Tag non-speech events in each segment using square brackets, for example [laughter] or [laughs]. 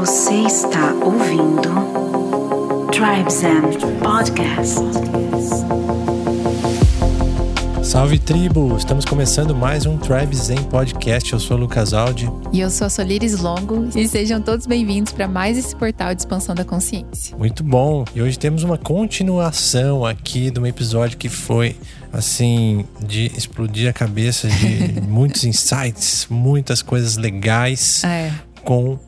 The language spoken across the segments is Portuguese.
Você está ouvindo Tribes and Podcast. Salve tribo! Estamos começando mais um Tribes Zen Podcast. Eu sou o Lucas Aldi. E eu sou a Solires Longo. E sejam todos bem-vindos para mais esse portal de expansão da consciência. Muito bom! E hoje temos uma continuação aqui de um episódio que foi, assim, de explodir a cabeça de [laughs] muitos insights, muitas coisas legais É. com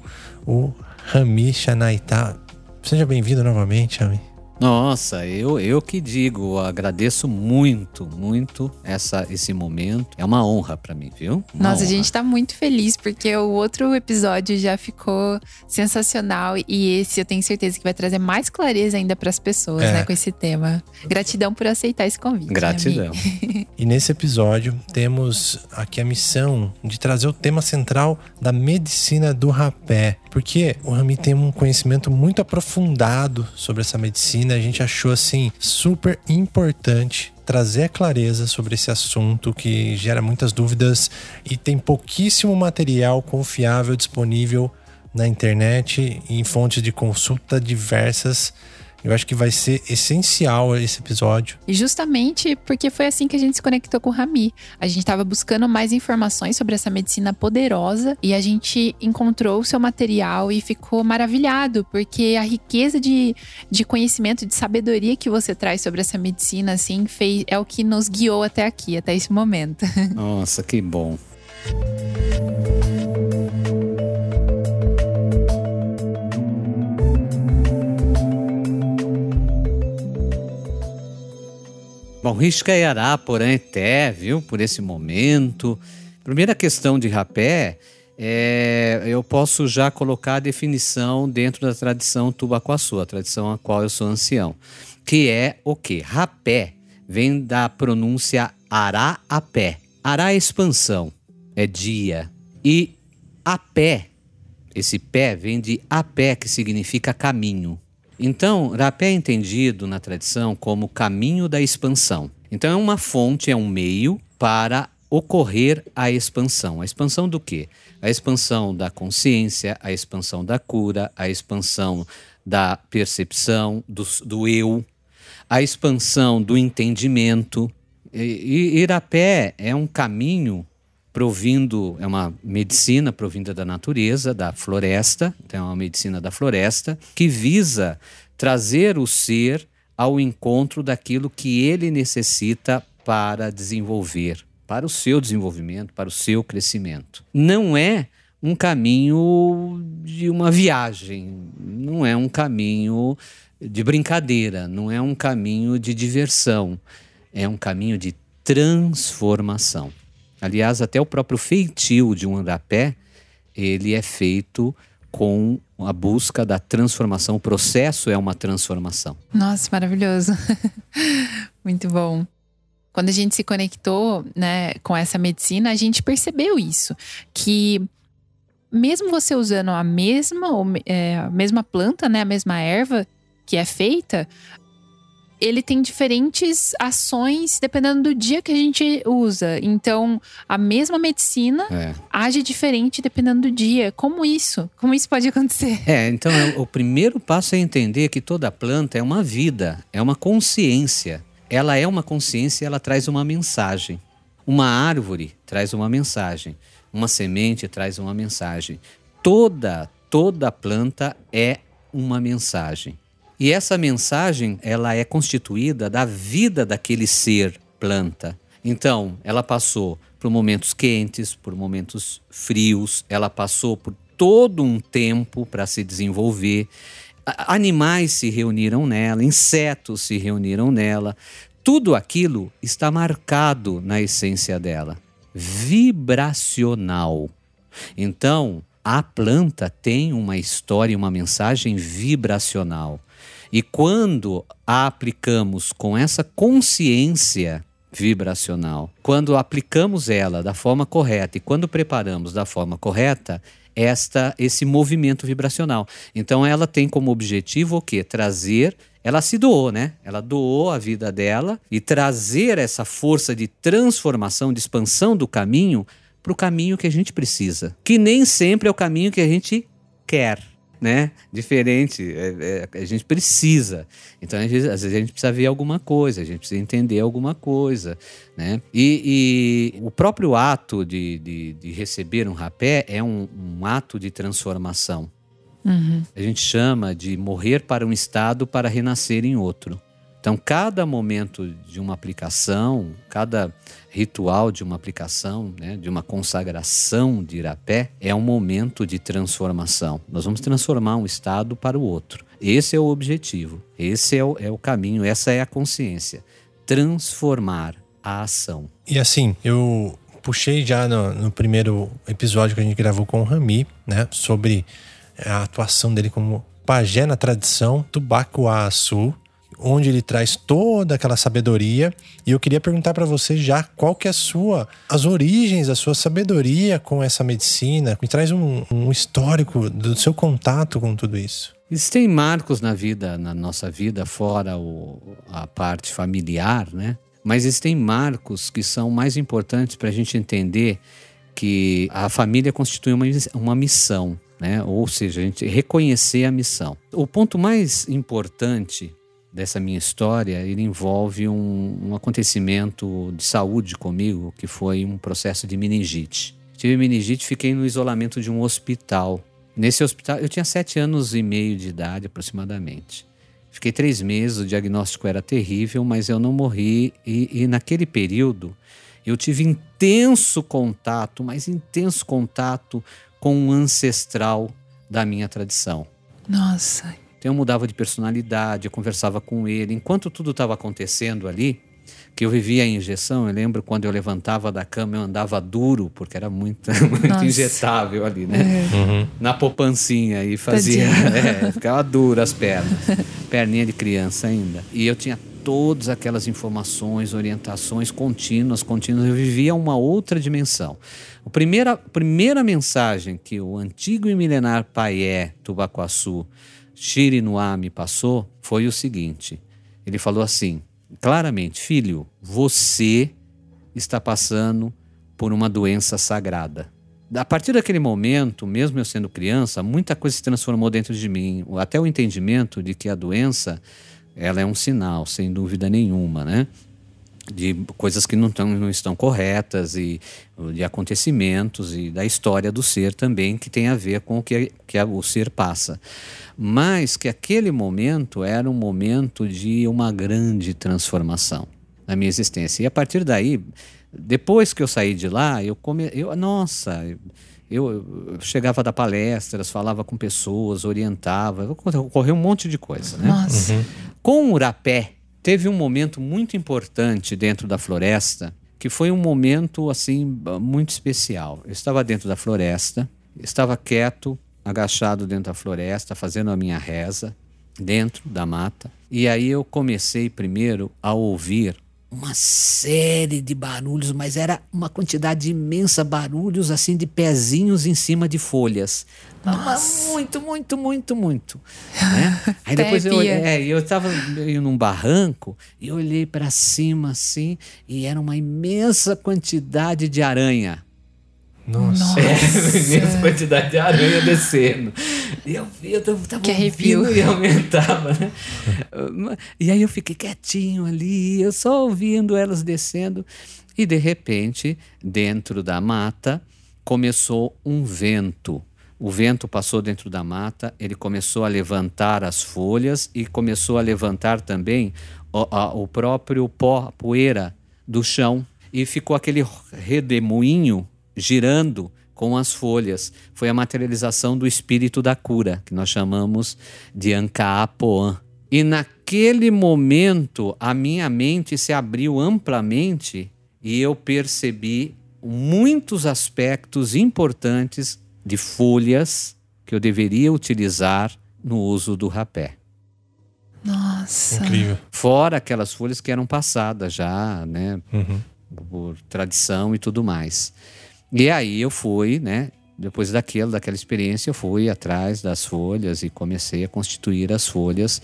o Rami Shanaita. Seja bem-vindo novamente, Rami. Nossa, eu, eu que digo, agradeço muito, muito essa, esse momento. É uma honra pra mim, viu? Uma Nossa, a honra. gente tá muito feliz porque o outro episódio já ficou sensacional e esse eu tenho certeza que vai trazer mais clareza ainda pras pessoas, É. né, com esse tema. Gratidão por aceitar esse convite. Gratidão. [laughs] E nesse episódio temos aqui a missão de trazer o tema central da medicina do rapé. Porque o Rami tem um conhecimento muito aprofundado sobre essa medicina. A gente achou assim super importante trazer a clareza sobre esse assunto que gera muitas dúvidas e tem pouquíssimo material confiável disponível na internet em fontes de consulta diversas. Eu acho que vai ser essencial esse episódio. E justamente porque foi assim que a gente se conectou com o Rami. A gente estava buscando mais informações sobre essa medicina poderosa e a gente encontrou o seu material e ficou maravilhado, porque a riqueza de, de conhecimento, de sabedoria que você traz sobre essa medicina, assim, fez, é o que nos guiou até aqui, até esse momento. [laughs] Nossa, que bom. Bom, Riscaiará, porém, até, viu, por esse momento. Primeira questão de rapé, é, eu posso já colocar a definição dentro da tradição Tubacuaçu, a tradição a qual eu sou ancião, que é o quê? Rapé vem da pronúncia ará a pé. Ará é expansão, é dia. E a pé, esse pé vem de a pé, que significa caminho. Então, rapé é entendido na tradição como caminho da expansão. Então, é uma fonte, é um meio para ocorrer a expansão. A expansão do quê? A expansão da consciência, a expansão da cura, a expansão da percepção, do, do eu, a expansão do entendimento. E, e Irapé é um caminho provindo, é uma medicina provinda da natureza, da floresta, então é uma medicina da floresta, que visa trazer o ser ao encontro daquilo que ele necessita para desenvolver, para o seu desenvolvimento, para o seu crescimento. Não é um caminho de uma viagem, não é um caminho de brincadeira, não é um caminho de diversão, é um caminho de transformação. Aliás, até o próprio feitio de um andapé, ele é feito com a busca da transformação. O processo é uma transformação. Nossa, maravilhoso. [laughs] Muito bom. Quando a gente se conectou né, com essa medicina, a gente percebeu isso. Que mesmo você usando a mesma, é, a mesma planta, né, a mesma erva que é feita, ele tem diferentes ações dependendo do dia que a gente usa. Então, a mesma medicina É. age diferente dependendo do dia. Como isso? Como isso pode acontecer? É, então é- o primeiro passo é entender que toda planta é uma vida, é uma consciência. Ela é uma consciência e ela traz uma mensagem. Uma árvore traz uma mensagem. Uma semente traz uma mensagem. Toda, toda planta é uma mensagem. E essa mensagem, ela é constituída da vida daquele ser planta. Então, ela passou por momentos quentes, por momentos frios, ela passou por todo um tempo para se desenvolver. Animais se reuniram nela, insetos se reuniram nela. Tudo aquilo está marcado na essência dela. Vibracional. Então, a planta tem uma história uma mensagem vibracional. E quando a aplicamos com essa consciência vibracional, quando aplicamos ela da forma correta e quando preparamos da forma correta, esta esse movimento vibracional. Então ela tem como objetivo o quê? Trazer ela se doou, né? Ela doou a vida dela e trazer essa força de transformação, de expansão do caminho para o caminho que a gente precisa, que nem sempre é o caminho que a gente quer. Né? Diferente. É, é, a gente precisa. Então, às vezes, às vezes, a gente precisa ver alguma coisa, a gente precisa entender alguma coisa, né? E, e o próprio ato de, de, de, receber um rapé é um, um ato de transformação. Uhum. A gente chama de morrer para um estado para renascer em outro. Então, cada momento de uma aplicação, cada ritual de uma aplicação, né, de uma consagração de Irapé, é um momento de transformação. Nós vamos transformar um estado para o outro. Esse é o objetivo, esse é o, é o caminho, essa é a consciência. Transformar a ação. E assim, eu puxei já no, no primeiro episódio que a gente gravou com o Rami, né, sobre a atuação dele como pajé na tradição Tubacuaçu, onde ele traz toda aquela sabedoria. E eu queria perguntar para você já qual que é a sua, as origens da sua sabedoria com essa medicina. Me traz um, um histórico do seu contato com tudo isso. Existem marcos na vida, na nossa vida, fora o, a parte familiar, né? Mas existem marcos que são mais importantes para a gente entender que a família constitui uma, uma missão, né? Ou seja, a gente reconhecer a missão. O ponto mais importante dessa minha história, ele envolve um, um acontecimento de saúde comigo, que foi um processo de meningite. Tive meningite, fiquei no isolamento de um hospital. Nesse hospital, eu tinha sete anos e meio de idade aproximadamente. Fiquei três meses, o diagnóstico era terrível, mas eu não morri. E, e naquele período, eu tive intenso contato, mas intenso contato com um ancestral da minha tradição. Nossa, então eu mudava de personalidade, eu conversava com ele. Enquanto tudo estava acontecendo ali, que eu vivia a injeção, eu lembro quando eu levantava da cama, eu andava duro, porque era muito, [laughs] muito injetável ali, né? É. Uhum. Na poupancinha e fazia. [laughs] É, ficava duro as pernas. Perninha de criança ainda. E eu tinha todas aquelas informações, orientações contínuas, contínuas. Eu vivia uma outra dimensão. A primeira, primeira mensagem que o antigo e milenar Paié Tubacuaçu Shirinoá me passou foi o seguinte: ele falou assim, claramente, filho, você está passando por uma doença sagrada. A partir daquele momento, mesmo eu sendo criança, muita coisa se transformou dentro de mim, até o entendimento de que a doença ela é um sinal, sem dúvida nenhuma, né? De coisas que não, tão, não estão corretas e de acontecimentos e da história do ser também que tem a ver com o que, que o ser passa. Mas que aquele momento era um momento de uma grande transformação na minha existência. E a partir daí, depois que eu saí de lá, eu come, eu nossa, eu, eu chegava da palestras, falava com pessoas, orientava, ocorreu um monte de coisa, né? Nossa. Uhum. Com o rapé Teve um momento muito importante dentro da floresta, que foi um momento assim muito especial. Eu estava dentro da floresta, estava quieto, agachado dentro da floresta, fazendo a minha reza dentro da mata. E aí eu comecei primeiro a ouvir uma série de barulhos, mas era uma quantidade imensa barulhos assim de pezinhos em cima de folhas. Nossa. Muito, muito, muito, muito. Né? [laughs] Aí depois eu, é, eu estava num barranco e olhei para cima assim e era uma imensa quantidade de aranha. Nossa. É, imensa [laughs] quantidade de aranha descendo. E eu vi, eu tava que arrepio. e aumentava, né? E aí eu fiquei quietinho ali, eu só ouvindo elas descendo. E de repente, dentro da mata, começou um vento. O vento passou dentro da mata, ele começou a levantar as folhas e começou a levantar também o, a, o próprio pó, a poeira do chão. E ficou aquele redemoinho girando com as folhas. Foi a materialização do espírito da cura, que nós chamamos de Ankaapoan. E naquele momento, a minha mente se abriu amplamente e eu percebi muitos aspectos importantes de folhas que eu deveria utilizar no uso do rapé. Nossa. Incrível. Fora aquelas folhas que eram passadas já, né? Uhum. Por tradição e tudo mais. E aí eu fui, né? Depois daquilo, daquela experiência, eu fui atrás das folhas e comecei a constituir as folhas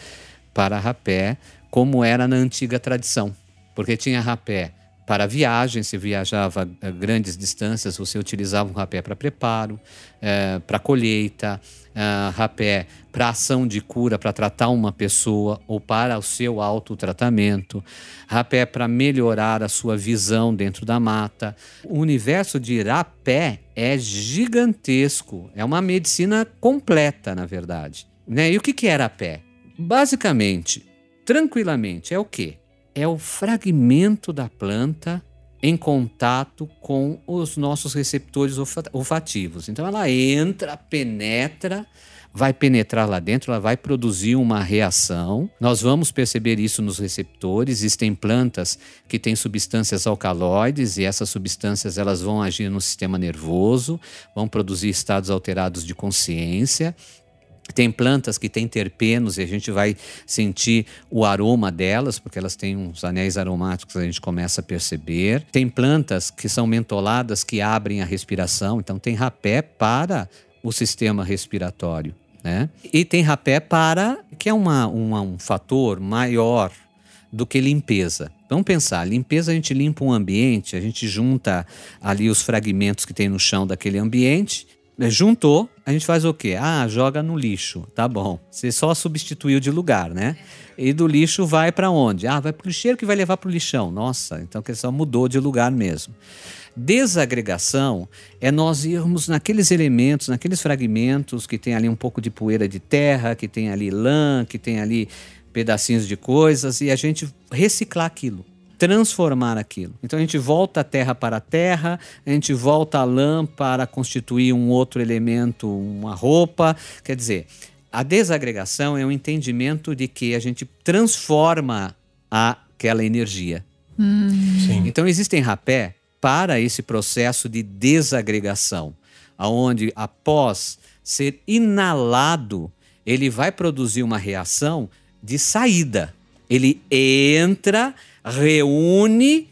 para rapé, como era na antiga tradição. Porque tinha rapé para viagem, se viajava a grandes distâncias, você utilizava um rapé para preparo, é, para colheita, é, rapé para ação de cura, para tratar uma pessoa ou para o seu autotratamento, rapé para melhorar a sua visão dentro da mata. O universo de rapé é gigantesco, é uma medicina completa, na verdade. Né? E o que, que é rapé? Basicamente, tranquilamente, é o quê? É o fragmento da planta em contato com os nossos receptores olfativos. Então ela entra, penetra, vai penetrar lá dentro, ela vai produzir uma reação. Nós vamos perceber isso nos receptores. Existem plantas que têm substâncias alcaloides e essas substâncias elas vão agir no sistema nervoso, vão produzir estados alterados de consciência. Tem plantas que têm terpenos e a gente vai sentir o aroma delas, porque elas têm uns anéis aromáticos que a gente começa a perceber. Tem plantas que são mentoladas que abrem a respiração, então tem rapé para o sistema respiratório. Né? E tem rapé para, que é uma, uma, um fator maior do que limpeza. Vamos pensar, limpeza a gente limpa um ambiente, a gente junta ali os fragmentos que tem no chão daquele ambiente juntou, a gente faz o quê? Ah, joga no lixo. Tá bom. Você só substituiu de lugar, né? E do lixo vai para onde? Ah, vai para o lixeiro que vai levar para o lixão. Nossa, então a questão mudou de lugar mesmo. Desagregação é nós irmos naqueles elementos, naqueles fragmentos que tem ali um pouco de poeira de terra, que tem ali lã, que tem ali pedacinhos de coisas e a gente reciclar aquilo transformar aquilo. Então a gente volta a terra para a terra, a gente volta a lã para constituir um outro elemento, uma roupa. Quer dizer, a desagregação é um entendimento de que a gente transforma aquela energia. Hum. Então existem rapé para esse processo de desagregação, aonde após ser inalado, ele vai produzir uma reação de saída. Ele entra reúne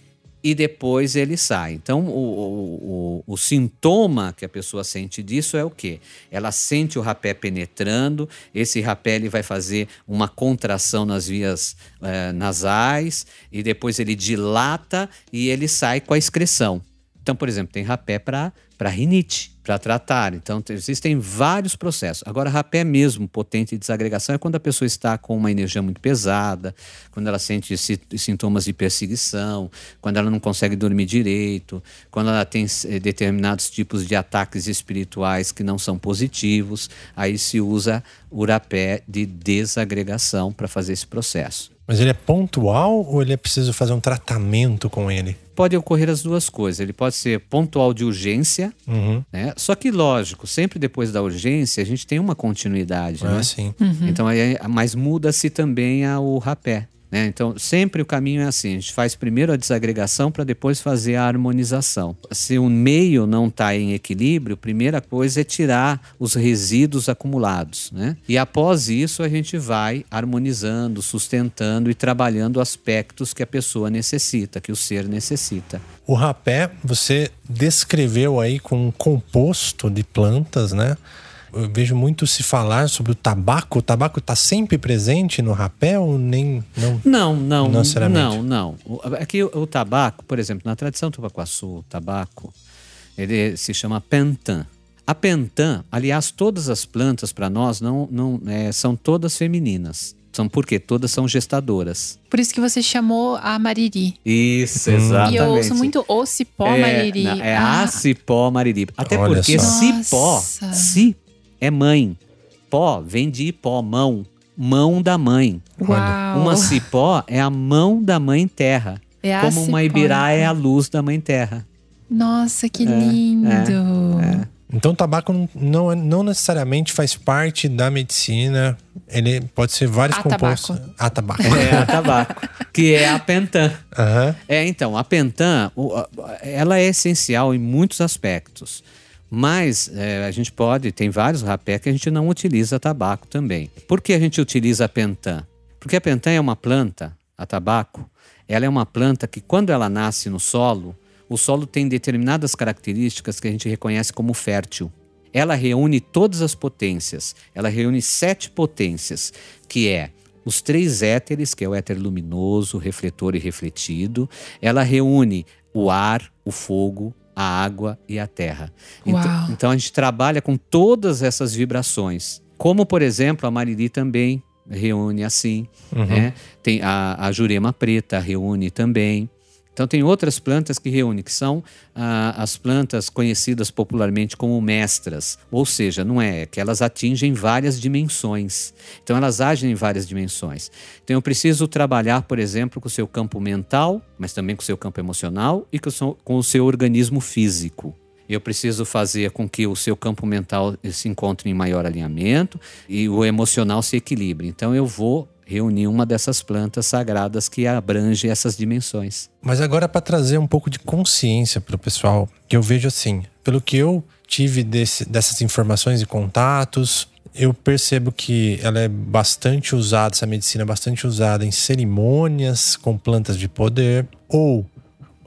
e depois ele sai. Então, o, o, o, sintoma que a pessoa sente disso é o quê? Ela sente o rapé penetrando, esse rapé ele vai fazer uma contração nas vias eh, nasais e depois ele dilata e ele sai com a excreção. Então, por exemplo, tem rapé para rinite, para tratar. Então, existem vários processos. Agora, rapé mesmo, potente de desagregação, é quando a pessoa está com uma energia muito pesada, quando ela sente sintomas de perseguição, quando ela não consegue dormir direito, quando ela tem eh, determinados tipos de ataques espirituais que não são positivos. Aí se usa o rapé de desagregação para fazer esse processo. Mas ele é pontual ou ele é preciso fazer um tratamento com ele? Pode ocorrer as duas coisas. Ele pode ser pontual de urgência, uhum. né? Só que, lógico, sempre depois da urgência a gente tem uma continuidade, ah, né? Sim. Uhum. Então, aí, mas muda-se também o rapé. Né? Então, sempre o caminho é assim: a gente faz primeiro a desagregação para depois fazer a harmonização. Se o meio não está em equilíbrio, a primeira coisa é tirar os resíduos acumulados. Né? E após isso, a gente vai harmonizando, sustentando e trabalhando aspectos que a pessoa necessita, que o ser necessita. O rapé, você descreveu aí com um composto de plantas, né? Eu vejo muito se falar sobre o tabaco. O tabaco está sempre presente no rapé ou nem não? Não, não, não, não, não. Aqui o, o, tabaco, por exemplo, na tradição tubacuaçu, o tabaco, ele se chama pentã. A pentã, aliás, todas as plantas para nós não, não é, são todas femininas. São porque todas são gestadoras. Por isso que você chamou a mariri. Isso, exatamente. E eu ouço muito o cipó é, mariri. Não, é ah. a cipó mariri. Até Olha porque só. cipó, Nossa. cipó é mãe. Pó vem de pó, mão. Mão da mãe. Uau. Uma cipó é a mão da mãe terra. É a como uma ibirá é a então. luz da mãe terra. Nossa, que lindo. é. Então o tabaco não, não, não necessariamente faz parte da medicina. Ele pode ser vários A compostos. tabaco. A tabaco. É a tabaco. que é a pentã. Aham. É, então, a a- ela é essencial em muitos aspectos. Mas é, a gente pode, tem vários rapé que a gente não utiliza tabaco também. Por que a gente utiliza a pentã? Porque a pentã é uma planta, a tabaco, ela é uma planta que quando ela nasce no solo, o solo tem determinadas características que a gente reconhece como fértil. Ela reúne todas as potências, ela reúne sete potências, que é os três éteres, que é o éter luminoso, refletor e refletido. Ela reúne o ar, o fogo, a água e a terra. Então, então a gente trabalha com todas essas vibrações. Como, por exemplo, a Mariri também reúne assim. Uhum. Né? Tem a, a jurema preta reúne também. Então tem outras plantas que reúnem, que são ah, as plantas conhecidas popularmente como mestras, ou seja, não é que elas atingem várias dimensões. Então elas agem em várias dimensões. Então eu preciso trabalhar, por exemplo, com o seu campo mental, mas também com o seu campo emocional e com o seu organismo físico. Eu preciso fazer com que o seu campo mental se encontre em maior alinhamento e o emocional se equilibre. Então eu vou reunir uma dessas plantas sagradas que abrange essas dimensões. Mas agora para trazer um pouco de consciência para o pessoal, que eu vejo assim, pelo que eu tive desse, dessas informações e contatos, eu percebo que ela é bastante usada, essa medicina é bastante usada em cerimônias com plantas de poder ou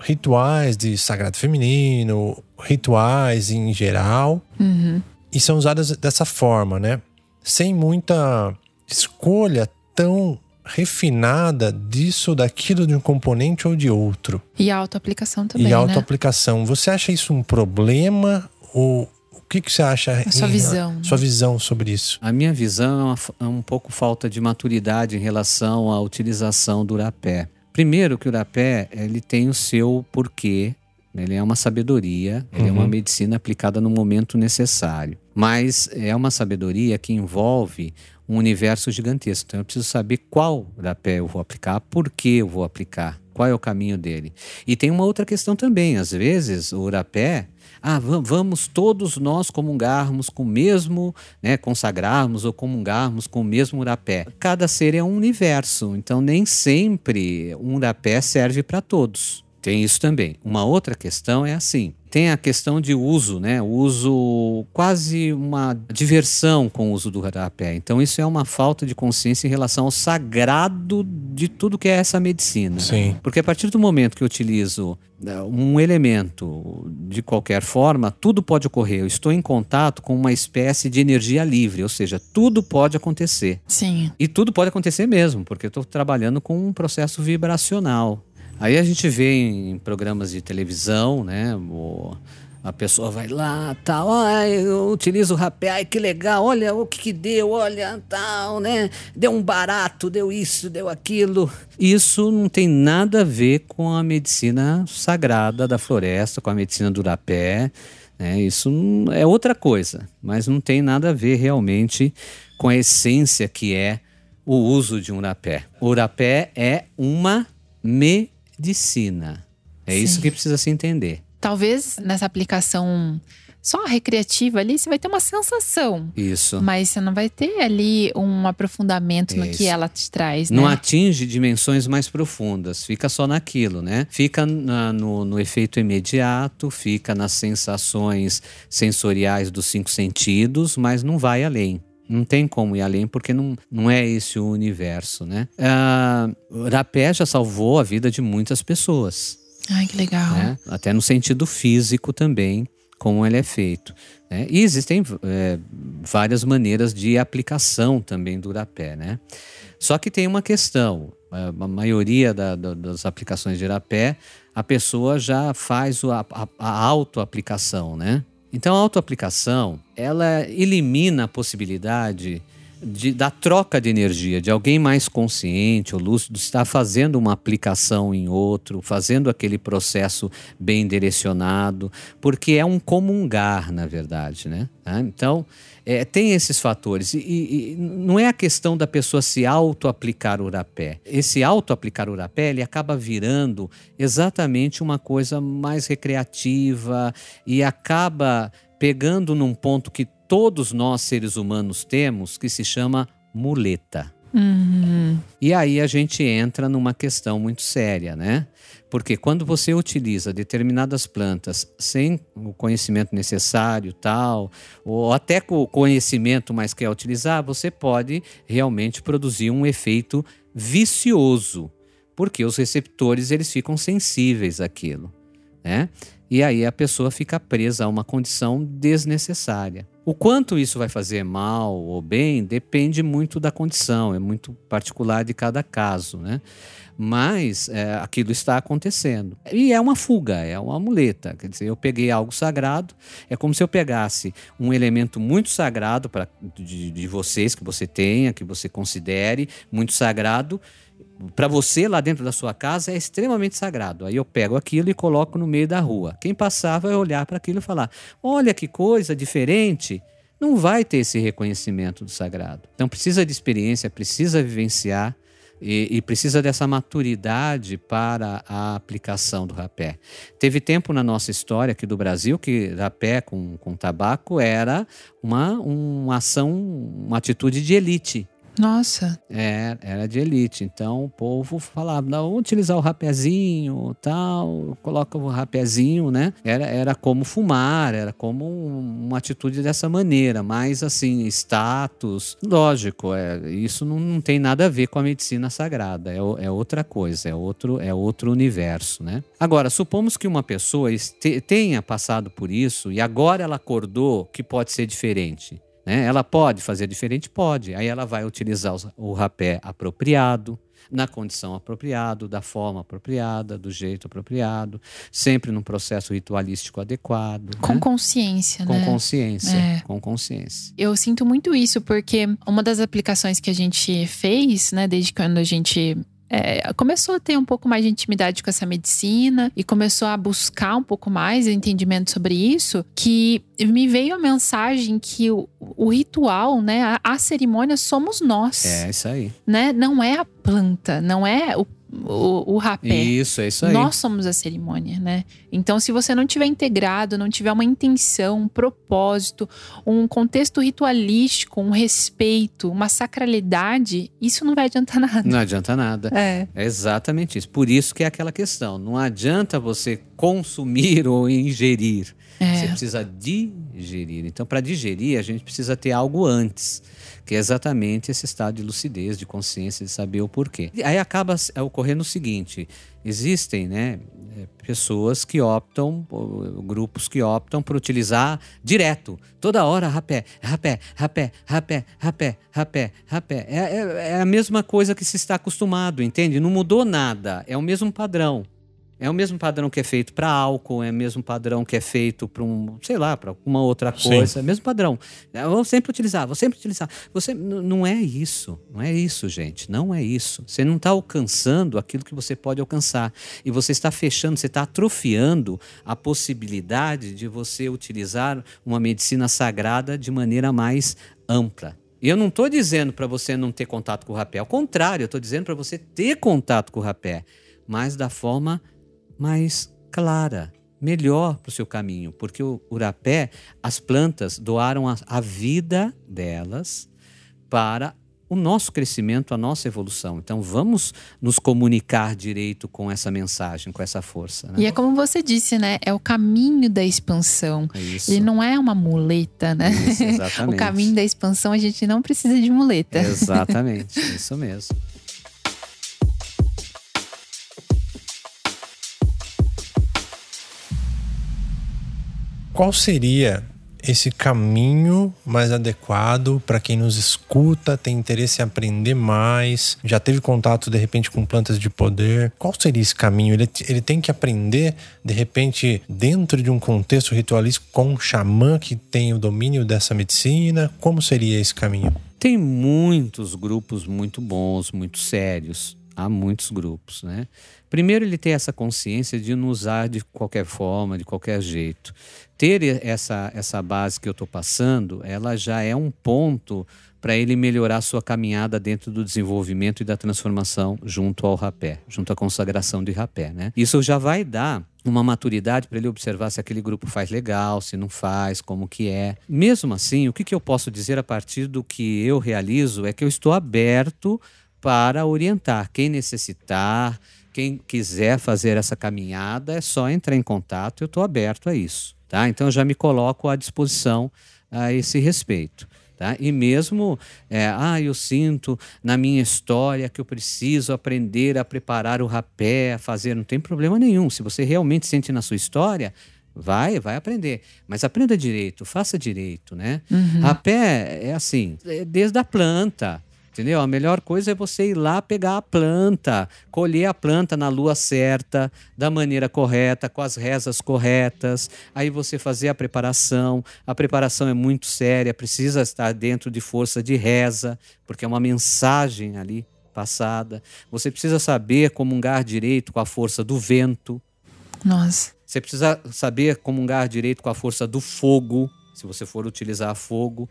rituais de sagrado feminino, rituais em geral, Uhum. e são usadas dessa forma, né? Sem muita escolha tão refinada disso, daquilo de um componente ou de outro. E a autoaplicação também, e né? autoaplicação. Você acha isso um problema ou o que, que você acha? A sua em- visão. Sua visão sobre isso? A minha visão é, uma é um pouco falta de maturidade em relação à utilização do urapé. Primeiro que o urapé ele tem o seu porquê, ele é uma sabedoria, ele é uma Uhum. medicina aplicada no momento necessário. Mas é uma sabedoria que envolve um universo gigantesco. Então eu preciso saber qual urapé eu vou aplicar, por que eu vou aplicar, qual é o caminho dele. E tem uma outra questão também, às vezes o urapé ah, va- vamos todos nós comungarmos com o mesmo, né, consagrarmos ou comungarmos com o mesmo urapé. Cada ser é um universo, então nem sempre um urapé serve para todos. Tem isso também. Uma outra questão é assim: tem a questão de uso, né? O uso quase uma diversão com o uso do rapé. Então isso é uma falta de consciência em relação ao sagrado de tudo que é essa medicina. Sim. Porque a partir do momento que eu utilizo né, um elemento de qualquer forma, tudo pode ocorrer. Eu estou em contato com uma espécie de energia livre, ou seja, tudo pode acontecer. Sim. E tudo pode acontecer mesmo, porque eu estou trabalhando com um processo vibracional. Aí a gente vê em programas de televisão, né? o- a pessoa vai lá, tal, ah, eu utilizo o rapé, ai que legal, olha o que, que deu, olha, tal, né? Deu um barato, deu isso, deu aquilo. Isso não tem nada a ver com a medicina sagrada da floresta, com a medicina do rapé. Né? Isso é outra coisa, mas não tem nada a ver realmente com a essência que é o uso de um urapé. O urapé é uma medicina. É isso Sim. que precisa se entender. Talvez nessa aplicação só recreativa ali, você vai ter uma sensação. Isso. Mas você não vai ter ali um aprofundamento no que Isso. ela te traz, Não né? atinge dimensões mais profundas, fica só naquilo, né? Fica na- no, no efeito imediato, fica nas sensações sensoriais dos cinco sentidos, mas não vai além. Não tem como ir além, porque não, não é esse o universo, né? O rapé já salvou a vida de muitas pessoas Ai, que legal. né? até no sentido físico também, como ele é feito. né? E existem é, várias maneiras de aplicação também do rapé. Né? Só que tem uma questão: a, a maioria da- da- das aplicações de rapé, a pessoa já faz a, a, a autoaplicação. Né? Então, a autoaplicação ela elimina a possibilidade de- da troca de energia, de alguém mais consciente ou lúcido estar fazendo uma aplicação em outro, fazendo aquele processo bem direcionado, porque é um comungar, na verdade, né? Tá? Então, é, tem esses fatores. E, e- não é a questão da pessoa se auto-aplicar o rapé. Esse auto-aplicar o rapé, ele acaba virando exatamente uma coisa mais recreativa e acaba pegando num ponto que todos nós seres humanos temos, que se chama muleta. Uhum. E aí a gente entra numa questão muito séria, né? Porque quando você utiliza determinadas plantas sem o conhecimento necessário, tal, ou até com o conhecimento, mas quer utilizar, você pode realmente produzir um efeito vicioso, porque os receptores eles ficam sensíveis àquilo, né? E aí a pessoa fica presa a uma condição desnecessária. O quanto isso vai fazer mal ou bem depende muito da condição, é muito particular de cada caso, né? Mas é, aquilo está acontecendo. E é uma fuga, é uma muleta. Quer dizer, eu peguei algo sagrado, é como se eu pegasse um elemento muito sagrado pra, de, de vocês, que você tenha, que você considere muito sagrado, para você lá dentro da sua casa é extremamente sagrado. Aí eu pego aquilo e coloco no meio da rua. Quem passar vai olhar para aquilo e falar: olha que coisa diferente. Não vai ter esse reconhecimento do sagrado. Então precisa de experiência, precisa vivenciar e, e, precisa dessa maturidade para a aplicação do rapé. Teve tempo na nossa história aqui do Brasil que rapé com, com tabaco era uma, uma ação, uma atitude de elite. Nossa. É, era de elite. Então o povo falava, não, utilizar o rapézinho, tal, coloca o rapézinho, né? Era, era como fumar, era como um, uma atitude dessa maneira, mas assim, status, lógico, é, isso não, não tem nada a ver com a medicina sagrada, é, é outra coisa, é outro, é outro universo, né? Agora, supomos que uma pessoa tenha passado por isso e agora ela acordou que pode ser diferente. Né? Ela pode fazer diferente? Pode. Aí ela vai utilizar o rapé apropriado, na condição apropriada, da forma apropriada, do jeito apropriado, sempre num processo ritualístico adequado. Com né? consciência, com né? Consciência, é. Com consciência. Eu sinto muito isso, porque uma das aplicações que a gente fez, né, desde quando a gente é, começou a ter um pouco mais de intimidade com essa medicina e começou a buscar um pouco mais de entendimento sobre isso, que me veio a mensagem que o, o ritual, né, a, a, cerimônia somos nós. É isso aí. Né? Não é a planta, não é o o, o rapé. Isso, é isso aí. Nós somos a cerimônia, né? Então, se você não tiver integrado, não tiver uma intenção, um propósito, um contexto ritualístico, um respeito, uma sacralidade, isso não vai adiantar nada. Não adianta nada. É. é exatamente isso. Por isso que é aquela questão. Não adianta você consumir [laughs] ou ingerir. É. Você precisa digerir. Então, para digerir, a gente precisa ter algo antes que é exatamente esse estado de lucidez, de consciência, de saber o porquê. Aí acaba ocorrendo o seguinte: existem, né, é, pessoas que optam, grupos que optam por utilizar direto, toda hora rapé, rapé, rapé, rapé, rapé, rapé, rapé. É, é, é a mesma coisa que se está acostumado, entende? Não mudou nada, é o mesmo padrão. É o mesmo padrão que é feito para álcool, é o mesmo padrão que é feito para um, sei lá, para alguma outra coisa, Sim. é o mesmo padrão. Eu vou sempre utilizar, vou sempre utilizar. Você não é isso, não é isso, gente, não é isso. Você não está alcançando aquilo que você pode alcançar e você está fechando, você está atrofiando a possibilidade de você utilizar uma medicina sagrada de maneira mais ampla. E eu não estou dizendo para você não ter contato com o rapé, ao contrário, eu estou dizendo para você ter contato com o rapé, mas da forma mais clara, melhor para o seu caminho, porque o urapé, as plantas doaram a, a vida delas para o nosso crescimento, a nossa evolução. Então vamos nos comunicar direito com essa mensagem, com essa força. Né? E é como você disse, né? É o caminho da expansão. Isso. Ele não é uma muleta, né? Isso, [laughs] exatamente. o caminho da expansão a gente não precisa de muleta. Exatamente, isso mesmo. Qual seria esse caminho mais adequado para quem nos escuta, tem interesse em aprender mais, já teve contato de repente com plantas de poder? Qual seria esse caminho? Ele, ele tem que aprender de repente dentro de um contexto ritualístico com um xamã que tem o domínio dessa medicina? Como seria esse caminho? Tem muitos grupos muito bons, muito sérios. Há muitos grupos, né? Primeiro, ele tem essa consciência de não usar de qualquer forma, de qualquer jeito. Ter essa, essa base que eu estou passando, ela já é um ponto para ele melhorar sua caminhada dentro do desenvolvimento e da transformação junto ao rapé, junto à consagração de rapé. Né? Isso já vai dar uma maturidade para ele observar se aquele grupo faz legal, se não faz, como que é. Mesmo assim, o que, que eu posso dizer a partir do que eu realizo é que eu estou aberto para orientar quem necessitar, quem quiser fazer essa caminhada é só entrar em contato, eu estou aberto a isso. Tá? Então eu já me coloco à disposição a esse respeito. Tá? E mesmo, é, ah, eu sinto na minha história que eu preciso aprender a preparar o rapé, a fazer, não tem problema nenhum. Se você realmente sente na sua história, Vai, vai aprender. Mas aprenda direito, faça direito, né? Uhum. Rapé é assim, é desde a planta. Entendeu? A melhor coisa é você ir lá pegar a planta, colher a planta na lua certa, da maneira correta, com as rezas corretas. Aí você fazer a preparação. A preparação é muito séria, precisa estar dentro de força de reza, porque é uma mensagem ali passada. Você precisa saber comungar direito com a força do vento. Nossa. Você precisa saber comungar direito com a força do fogo, se você for utilizar fogo.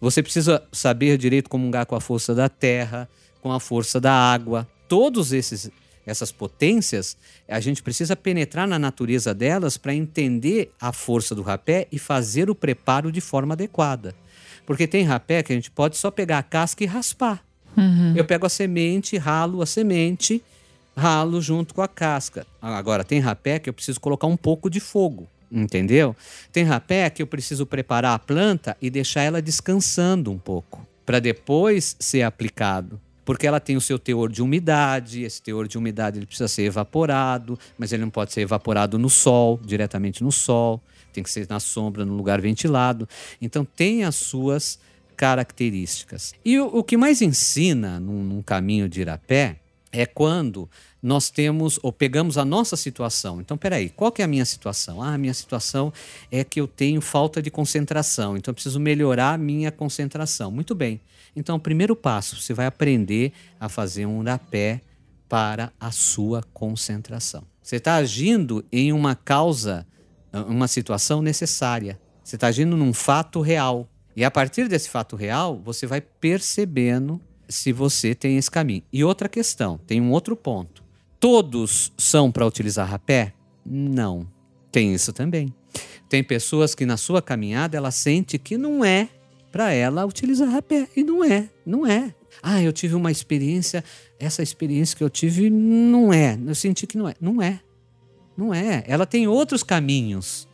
Você precisa saber direito comungar com a força da terra, com a força da água. Todos esses essas potências, a gente precisa penetrar na natureza delas para entender a força do rapé e fazer o preparo de forma adequada. Porque tem rapé que a gente pode só pegar a casca e raspar. Uhum. Eu pego a semente, ralo a semente, ralo junto com a casca. Agora, tem rapé que eu preciso colocar um pouco de fogo. Entendeu? Tem rapé que eu preciso preparar a planta e deixar ela descansando um pouco, para depois ser aplicado. Porque ela tem o seu teor de umidade, esse teor de umidade ele precisa ser evaporado, mas ele não pode ser evaporado no sol, diretamente no sol, tem que ser na sombra, no lugar ventilado. Então tem as suas características. E o, o que mais ensina num, num caminho de Irapé é quando nós temos ou pegamos a nossa situação. Então, peraí, qual que é a minha situação? Ah, a minha situação é que eu tenho falta de concentração, então eu preciso melhorar a minha concentração. Muito bem. Então, o primeiro passo, você vai aprender a fazer um rapé para a sua concentração. Você está agindo em uma causa, uma situação necessária. Você está agindo num fato real. E a partir desse fato real, você vai percebendo se você tem esse caminho. E outra questão, tem um outro ponto. Todos são para utilizar rapé? Não. Tem isso também. Tem pessoas que na sua caminhada ela sente que não é para ela utilizar rapé e não é, não é. Ah, eu tive uma experiência, essa experiência que eu tive não é, eu senti que não é, não é. Não é. Ela tem outros caminhos,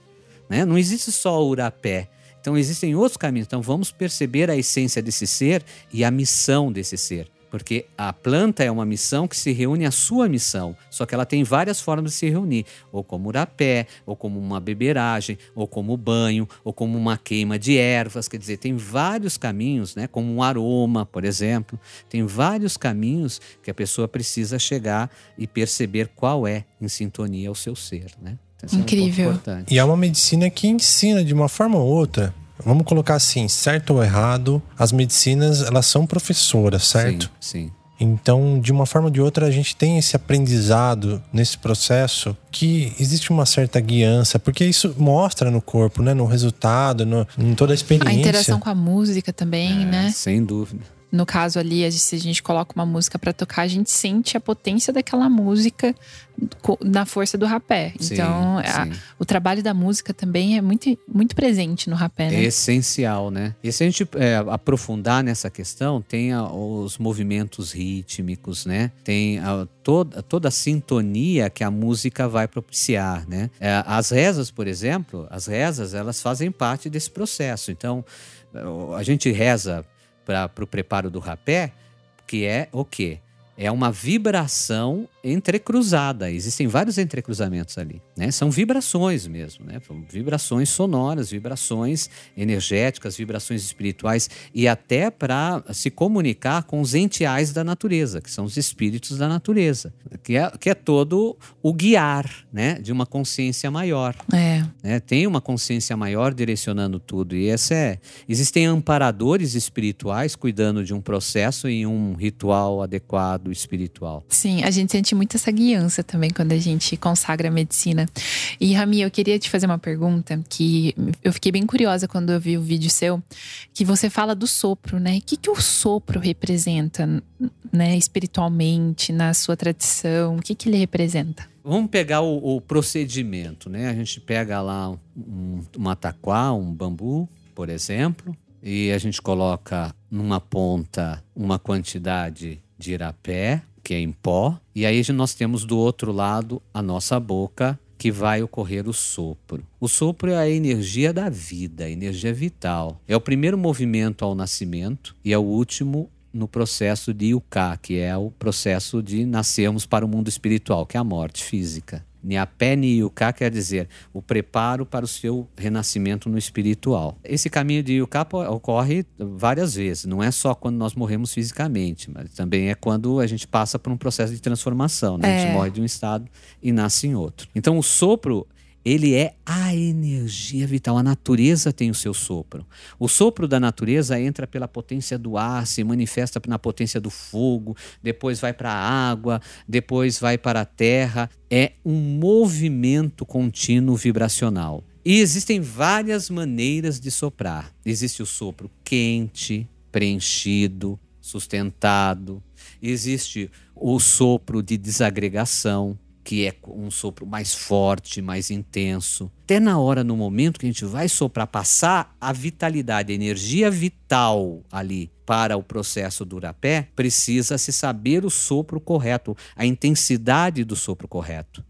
né? Não existe só o rapé. Então existem outros caminhos. Então vamos perceber a essência desse ser e a missão desse ser. Porque a planta é uma missão que se reúne à sua missão, só que ela tem várias formas de se reunir, ou como urapé, ou como uma beberagem, ou como banho, ou como uma queima de ervas, quer dizer, tem vários caminhos, né, como um aroma, por exemplo, tem vários caminhos que a pessoa precisa chegar e perceber qual é em sintonia o seu ser, né? Então, Incrível. É um e é uma medicina que ensina de uma forma ou outra. Vamos colocar assim, certo ou errado, as medicinas elas são professoras, certo? Sim, sim. Então, de uma forma ou de outra, a gente tem esse aprendizado nesse processo que existe uma certa guiança, porque isso mostra no corpo, né? No resultado, no, em toda a experiência. A interação com a música também, é, né? Sem dúvida. No caso ali, se a gente coloca uma música para tocar, a gente sente a potência daquela música na força do rapé. Sim, então, a, o trabalho da música também é muito, muito presente no rapé, né? É essencial, né? E se a gente é, aprofundar nessa questão, tem a, os movimentos rítmicos, né? Tem a, toda, toda a sintonia que a música vai propiciar, né? É, as rezas, por exemplo, as rezas, elas fazem parte desse processo. Então, a gente reza para o preparo do rapé, que é o quê? É uma vibração entrecruzada. Existem vários entrecruzamentos ali, né? São vibrações mesmo, né? Vibrações sonoras, vibrações energéticas, vibrações espirituais e até para se comunicar com os entiais da natureza, que são os espíritos da natureza, que é, que é todo o guiar, né? De uma consciência maior. É. Né? Tem uma consciência maior direcionando tudo e essa é. Existem amparadores espirituais cuidando de um processo e um ritual adequado espiritual. Sim, a gente sente muito essa guiança também quando a gente consagra a medicina. E Rami, eu queria te fazer uma pergunta que eu fiquei bem curiosa quando eu vi o vídeo seu, que você fala do sopro, né? O que, que o sopro representa, né, espiritualmente, na sua tradição? O que, que ele representa? Vamos pegar o, o procedimento, né? A gente pega lá um, um ataquá, um bambu, por exemplo, e a gente coloca numa ponta uma quantidade de irapé, que é em pó, e aí nós temos do outro lado a nossa boca, que vai ocorrer o sopro. O sopro é a energia da vida, a energia vital. É o primeiro movimento ao nascimento e é o último no processo de Yuká, que é o processo de nascermos para o mundo espiritual, que é a morte física. Niapé Niyuká quer dizer o preparo para o seu renascimento no espiritual. Esse caminho de Yuká ocorre várias vezes, não é só quando nós morremos fisicamente, mas também é quando a gente passa por um processo de transformação. Né? É. A gente é. morre de um estado e nasce em outro. Então o sopro ele é a energia vital. A natureza tem o seu sopro. O sopro da natureza entra pela potência do ar, se manifesta na potência do fogo, depois vai para a água, depois vai para a terra. É um movimento contínuo vibracional. E existem várias maneiras de soprar. Existe o sopro quente, preenchido, sustentado. Existe o sopro de desagregação que é um sopro mais forte, mais intenso. Até na hora, no momento que a gente vai soprar, passar a vitalidade, a energia vital ali para o processo do urapé, precisa se saber o sopro correto, a intensidade do sopro correto.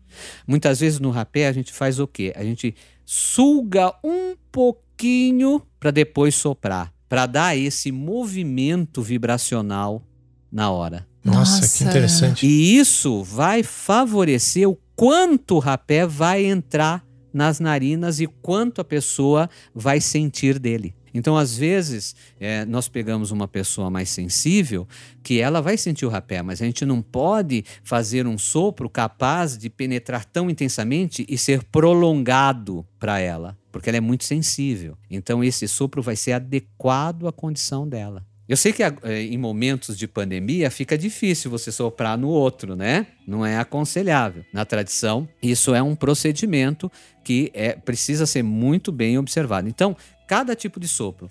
Muitas vezes no rapé a gente faz o quê? A gente suga um pouquinho para depois soprar, para dar esse movimento vibracional na hora. Nossa, Nossa, que interessante. E isso vai favorecer o quanto o rapé vai entrar nas narinas e quanto a pessoa vai sentir dele. Então, às vezes, é, nós pegamos uma pessoa mais sensível que ela vai sentir o rapé, mas a gente não pode fazer um sopro capaz de penetrar tão intensamente e ser prolongado para ela, porque ela é muito sensível. Então, esse sopro vai ser adequado à condição dela. Eu sei que eh, em momentos de pandemia fica difícil você soprar no outro, né? Não é aconselhável. Na tradição, isso é um procedimento que é, precisa ser muito bem observado. Então, cada tipo de sopro.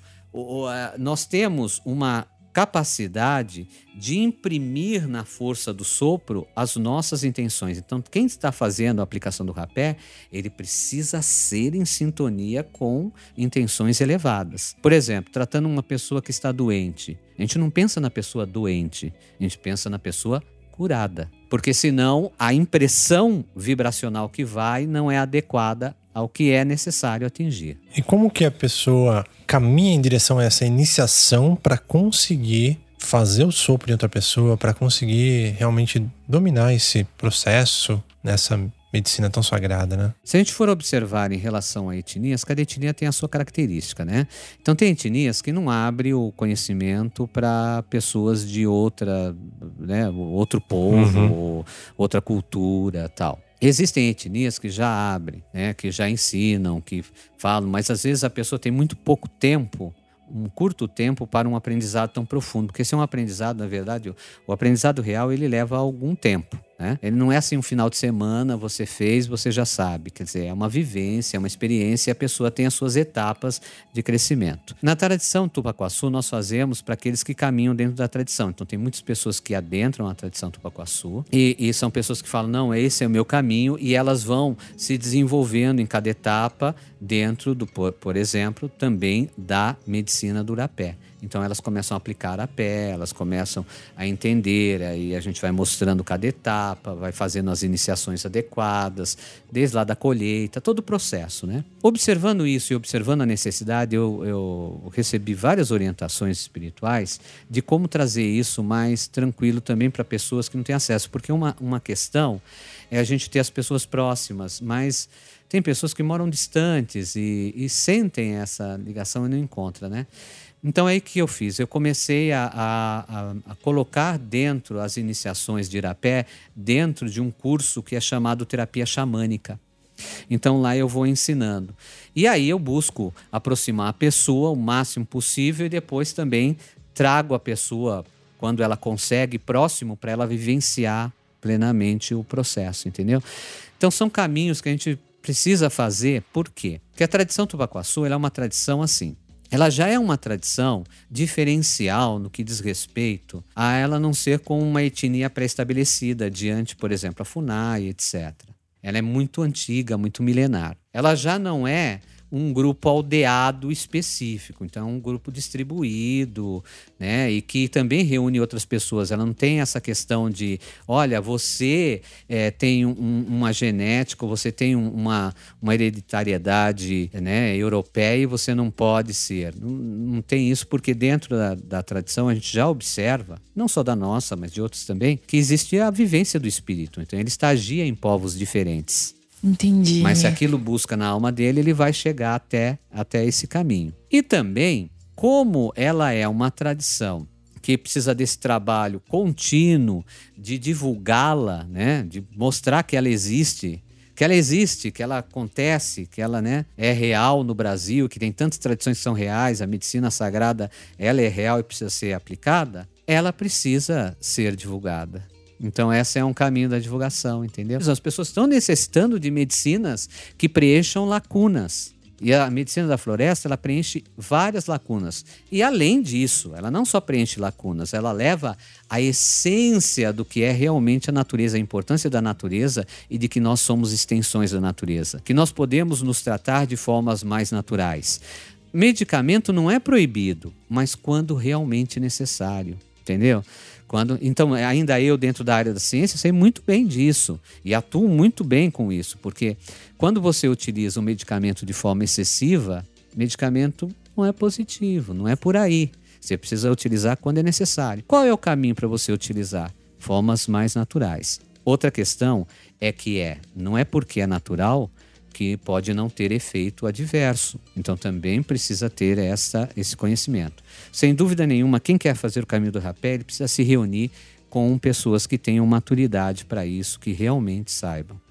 nós temos uma capacidade de imprimir na força do sopro as nossas intenções. Então, quem está fazendo a aplicação do rapé, ele precisa ser em sintonia com intenções elevadas. Por exemplo, tratando uma pessoa que está doente, a gente não pensa na pessoa doente, a gente pensa na pessoa curada. Porque senão a impressão vibracional que vai não é adequada ao que é necessário atingir. E como que a pessoa caminha em direção a essa iniciação para conseguir fazer o sopro de outra pessoa, para conseguir realmente dominar esse processo nessa medicina tão sagrada, né? Se a gente for observar em relação a etnias, cada etnia tem a sua característica, né? Então tem etnias que não abrem o conhecimento para pessoas de outra, né, outro povo, uhum. outra cultura, tal. Existem etnias que já abrem, né, que já ensinam, que falam, mas às vezes a pessoa tem muito pouco tempo, um curto tempo para um aprendizado tão profundo, porque se é um aprendizado, na verdade, o aprendizado real ele leva algum tempo. Né? Ele não é assim um final de semana, você fez, você já sabe. Quer dizer, é uma vivência, é uma experiência e a pessoa tem as suas etapas de crescimento. Na tradição Tupacuaçu, nós fazemos para aqueles que caminham dentro da tradição. Então, tem muitas pessoas que adentram a tradição Tupacuaçu e, e são pessoas que falam: não, esse é o meu caminho, e elas vão se desenvolvendo em cada etapa dentro do, por, por exemplo, também da medicina do rapé. Então elas começam a aplicar a pé, elas começam a entender, aí a gente vai mostrando cada etapa, vai fazendo as iniciações adequadas, desde lá da colheita, todo o processo, né? Observando isso e observando a necessidade, eu, eu recebi várias orientações espirituais de como trazer isso mais tranquilo também para pessoas que não têm acesso, porque uma, uma questão é a gente ter as pessoas próximas, mas tem pessoas que moram distantes e, e sentem essa ligação e não encontram, né? Então é aí que eu fiz. Eu comecei a, a, a, colocar dentro as iniciações de Irapé, dentro de um curso que é chamado Terapia Xamânica. Então lá eu vou ensinando. E aí eu busco aproximar a pessoa o máximo possível e depois também trago a pessoa, quando ela consegue, próximo para ela vivenciar plenamente o processo, entendeu? Então são caminhos que a gente precisa fazer, por quê? Porque a tradição tubacuaçu é uma tradição assim ela já é uma tradição diferencial no que diz respeito a ela não ser com uma etnia pré-estabelecida diante, por exemplo, a FUNAI, etc. Ela é muito antiga, muito milenar. Ela já não é um grupo aldeado específico, então um grupo distribuído, né, e que também reúne outras pessoas. Ela não tem essa questão de, olha, você é, tem um, uma genética, você tem uma, uma hereditariedade né, europeia e você não pode ser. Não, não tem isso porque dentro da, da tradição a gente já observa, não só da nossa, mas de outros também, que existe a vivência do espírito. Então ele estagia em povos diferentes. Entendi. Mas se aquilo busca na alma dele, ele vai chegar até, até esse caminho. E também, como ela é uma tradição que precisa desse trabalho contínuo de divulgá-la, né, de mostrar que ela existe, que ela existe, que ela acontece, que ela né, é real no Brasil, que tem tantas tradições que são reais, a medicina sagrada ela é real e precisa ser aplicada, ela precisa ser divulgada. Então, esse é um caminho da divulgação, entendeu? As pessoas estão necessitando de medicinas que preencham lacunas. E a medicina da floresta, ela preenche várias lacunas. E além disso, ela não só preenche lacunas, ela leva a essência do que é realmente a natureza, a importância da natureza e de que nós somos extensões da natureza, que nós podemos nos tratar de formas mais naturais. Medicamento não é proibido, mas quando realmente necessário, entendeu? Quando, então, ainda eu, dentro da área da ciência, sei muito bem disso e atuo muito bem com isso, porque quando você utiliza um medicamento de forma excessiva, medicamento não é positivo, não é por aí. Você precisa utilizar quando é necessário. Qual é o caminho para você utilizar? Formas mais naturais. Outra questão é que é, não é porque é natural que pode não ter efeito adverso. Então também precisa ter essa, esse conhecimento. Sem dúvida nenhuma, quem quer fazer o caminho do rapé, precisa se reunir com pessoas que tenham maturidade para isso, que realmente saibam.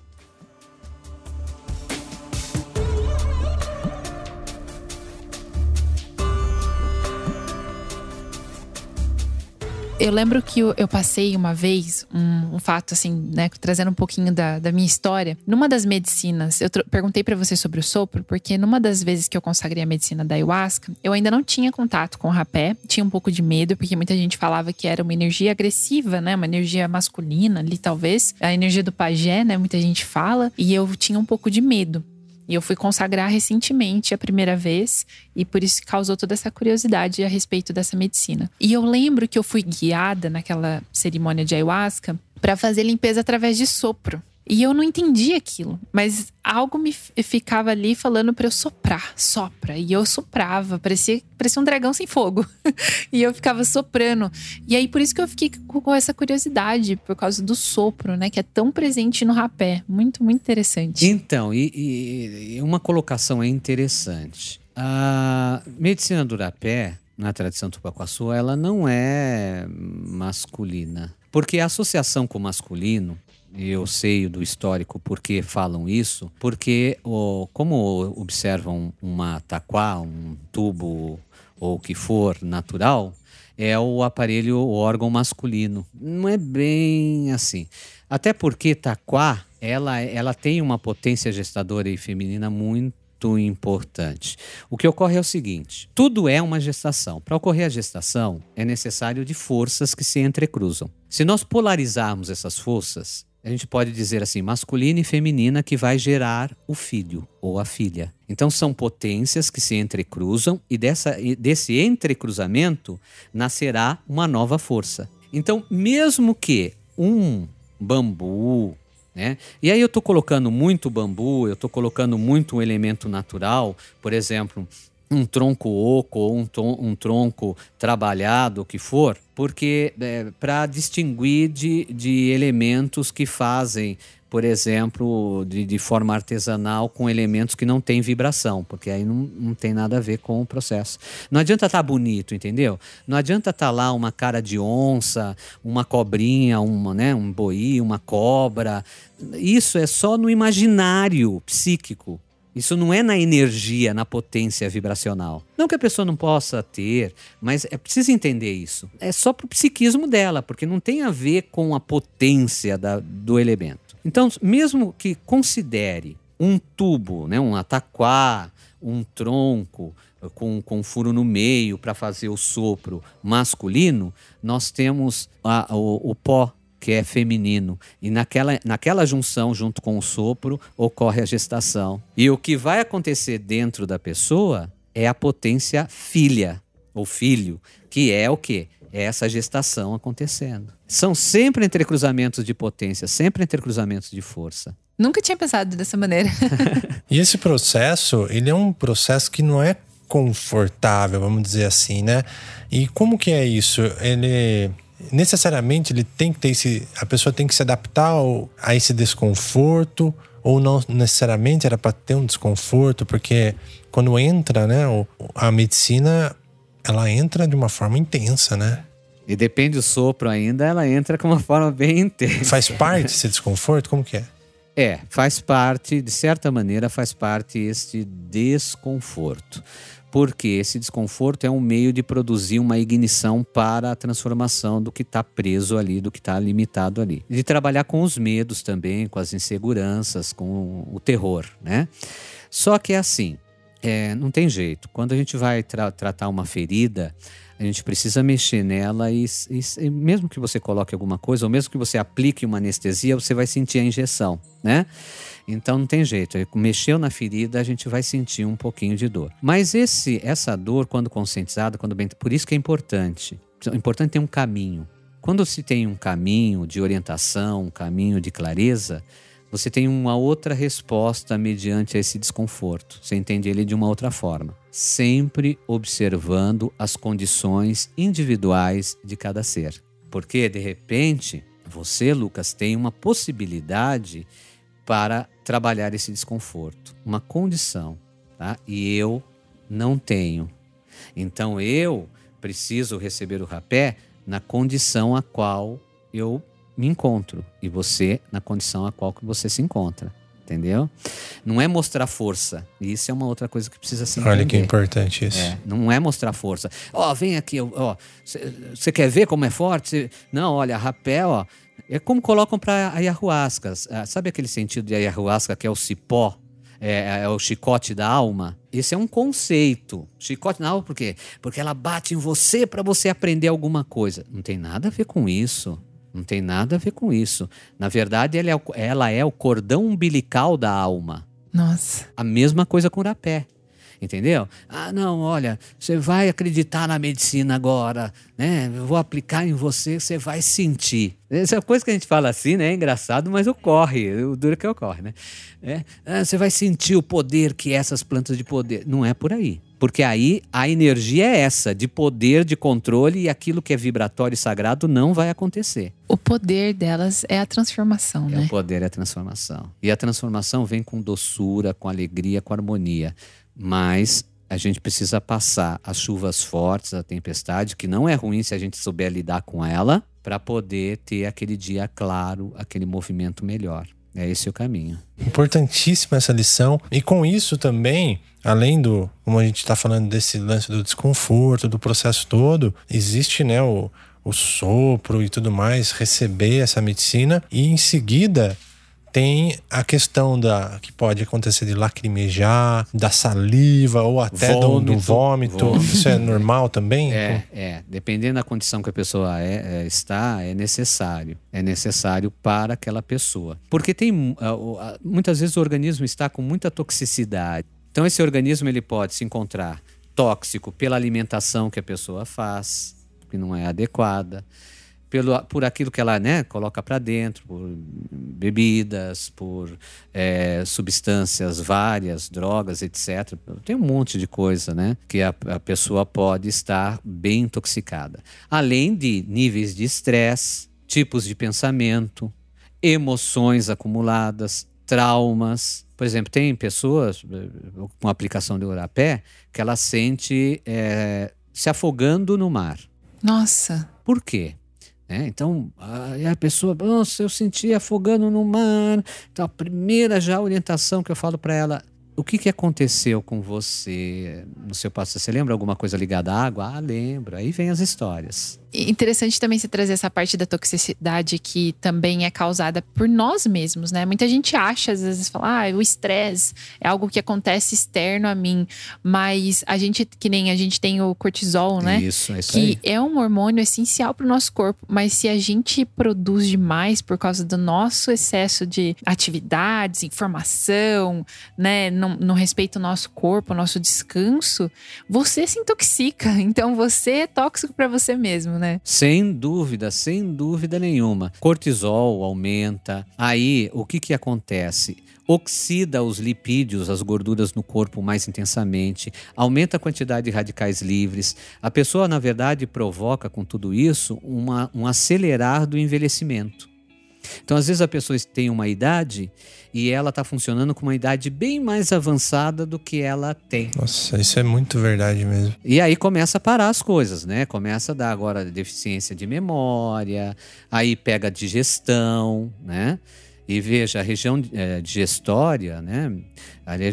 Eu lembro que eu, eu passei uma vez um, um, fato, assim, né, trazendo um pouquinho da, da minha história. Numa das medicinas, eu perguntei para você sobre o sopro, porque numa das vezes que eu consagrei a medicina da ayahuasca, eu ainda não tinha contato com o rapé, tinha um pouco de medo, porque muita gente falava que era uma energia agressiva, né, uma energia masculina ali, talvez. A energia do pajé, né, muita gente fala, e eu tinha um pouco de medo. E eu fui consagrar recentemente a primeira vez, e por isso causou toda essa curiosidade a respeito dessa medicina. E eu lembro que eu fui guiada naquela cerimônia de ayahuasca para fazer limpeza através de sopro. E eu não entendi aquilo, mas algo me ficava ali falando para eu soprar, sopra. E eu soprava, parecia, parecia um dragão sem fogo. [laughs] e eu ficava soprando. E aí por isso que eu fiquei com essa curiosidade, por causa do sopro, né, que é tão presente no rapé. Muito, muito interessante. Então, e, e uma colocação é interessante. A medicina do rapé, na tradição tupacuaçu, ela não é masculina. Porque a associação com o masculino eu sei do histórico por que falam isso, porque o, como observam uma taquá, um tubo ou o que for natural, é o aparelho, o órgão masculino. Não é bem assim. Até porque taquá, ela, ela tem uma potência gestadora e feminina muito importante. O que ocorre é o seguinte: tudo é uma gestação. Para ocorrer a gestação, é necessário de forças que se entrecruzam. Se nós polarizarmos essas forças, a gente pode dizer assim, masculina e feminina que vai gerar o filho ou a filha. Então são potências que se entrecruzam e dessa, desse entrecruzamento nascerá uma nova força. Então, mesmo que um bambu, né? E aí eu estou colocando muito bambu, eu estou colocando muito um elemento natural, por exemplo, um tronco oco ou um, um tronco trabalhado, o que for, porque é, para distinguir de, de elementos que fazem, por exemplo, de, de, forma artesanal com elementos que não têm vibração, porque aí não, não tem nada a ver com o processo. Não adianta estar tá bonito, entendeu? Não adianta estar tá lá uma cara de onça, uma cobrinha, uma, né, um boi, uma cobra. Isso é só no imaginário psíquico. Isso não é na energia, na potência vibracional. Não que a pessoa não possa ter, mas é preciso entender isso. É só para o psiquismo dela, porque não tem a ver com a potência da, do elemento. Então, mesmo que considere um tubo, né, um ataquá, um tronco com, com um furo no meio para fazer o sopro masculino, nós temos a, o, o pó que é feminino. E naquela, naquela junção, junto com o sopro, ocorre a gestação. E o que vai acontecer dentro da pessoa é a potência filha, ou filho, que é o quê? É essa gestação acontecendo. São sempre entrecruzamentos de potência, sempre entrecruzamentos de força. Nunca tinha pensado dessa maneira. [laughs] e esse processo, ele é um processo que não é confortável, vamos dizer assim, né? E como que é isso? Ele necessariamente ele tem que ter esse, a pessoa tem que se adaptar ao, a esse desconforto ou não necessariamente era para ter um desconforto, porque quando entra, né, a medicina ela entra de uma forma intensa, né? E depende do sopro ainda, ela entra com uma forma bem intensa. Faz parte esse desconforto? Como que é? É, faz parte, de certa maneira, faz parte este desconforto. Porque esse desconforto é um meio de produzir uma ignição para a transformação do que está preso ali, do que está limitado ali. De trabalhar com os medos também, com as inseguranças, com o terror, né? Só que é assim, é, não tem jeito. Quando a gente vai tra tratar uma ferida, a gente precisa mexer nela e, e, e, mesmo que você coloque alguma coisa, ou mesmo que você aplique uma anestesia, você vai sentir a injeção, né? Então não tem jeito. Mexeu na ferida, a gente vai sentir um pouquinho de dor. Mas esse, essa dor, quando conscientizada, quando bem, por isso que é importante. É importante ter um caminho. Quando se tem um caminho de orientação, um caminho de clareza, você tem uma outra resposta mediante esse desconforto. Você entende ele de uma outra forma. Sempre observando as condições individuais de cada ser. Porque, de repente, você, Lucas, tem uma possibilidade para trabalhar esse desconforto, uma condição, tá? E eu não tenho. Então eu preciso receber o rapé na condição a qual eu me encontro e você na condição a qual que você se encontra. Entendeu? Não é mostrar força. Isso é uma outra coisa que precisa ser Olha que importante isso. É, não é mostrar força. Ó, oh, vem aqui, ó. Você quer ver como é forte? Cê... Não, olha, rapé, ó. É como colocam para ayahuasca. Ah, sabe aquele sentido de ayahuasca que é o cipó? É, é, o chicote da alma. Esse é um conceito. Chicote da alma por quê? Porque ela bate em você para você aprender alguma coisa. Não tem nada a ver com isso. Não tem nada a ver com isso. Na verdade, ela é o, ela é o cordão umbilical da alma. Nossa. A mesma coisa com o rapé. Entendeu? Ah, não, olha, você vai acreditar na medicina agora, né? Eu vou aplicar em você, você vai sentir. Essa coisa que a gente fala assim, né? É engraçado, mas ocorre. O duro que ocorre, né? É, ah, você vai sentir o poder que essas plantas de poder. Não é por aí. Porque aí a energia é essa, de poder, de controle, e aquilo que é vibratório e sagrado não vai acontecer. O poder delas é a transformação, é, né? O poder é a transformação. E a transformação vem com doçura, com alegria, com harmonia. Mas a gente precisa passar as chuvas fortes, a tempestade, que não é ruim se a gente souber lidar com ela, para poder ter aquele dia claro, aquele movimento melhor. É esse o caminho. Importantíssima essa lição. E com isso também, além do, como a gente está falando desse lance do desconforto, do processo todo, existe né, o, o sopro e tudo mais, receber essa medicina e em seguida tem a questão da que pode acontecer de lacrimejar, da saliva ou até vômito, do, do vômito. vômito. Isso é normal também? É, é. Dependendo da condição que a pessoa é, é, está, é necessário. É necessário para aquela pessoa. Porque tem muitas vezes o organismo está com muita toxicidade. Então esse organismo ele pode se encontrar tóxico pela alimentação que a pessoa faz, que não é adequada pelo, por aquilo que ela né, coloca para dentro, por bebidas, por é, substâncias várias, drogas, etc. Tem um monte de coisa né, que a, a pessoa pode estar bem intoxicada. Além de níveis de estresse, tipos de pensamento, emoções acumuladas, traumas. Por exemplo, tem pessoas eh, com aplicação de orapé que ela sente é, se afogando no mar. Nossa. Por quê? É, então, a, a pessoa, nossa, eu senti afogando no mar. Então, a primeira já orientação que eu falo para ela, o que, que aconteceu com você no seu passado? Você lembra alguma coisa ligada à água? Ah, lembro. Aí vem as histórias. Interessante também se trazer essa parte da toxicidade que também é causada por nós mesmos, né? Muita gente acha, às vezes, fala, ah, o estresse é algo que acontece externo a mim. Mas a gente, que nem a gente tem o cortisol, né? Isso, é isso Que aí. é um hormônio essencial para o nosso corpo. Mas se a gente produz demais por causa do nosso excesso de atividades, informação, né? Não, não respeita o nosso corpo, o nosso descanso, você se intoxica. [laughs] Então você é tóxico para você mesmo, né? Né? Sem dúvida, sem dúvida nenhuma. Cortisol aumenta. Aí, o que que acontece? Oxida os lipídios, as gorduras no corpo mais intensamente, aumenta a quantidade de radicais livres. A pessoa, na verdade, provoca com tudo isso uma, um acelerar do envelhecimento. Então, às vezes, a pessoa tem uma idade e ela está funcionando com uma idade bem mais avançada do que ela tem. Nossa, isso é muito verdade mesmo. E aí começa a parar as coisas, né? Começa a dar agora deficiência de memória, aí pega digestão, né? E veja, a região é, digestória, né?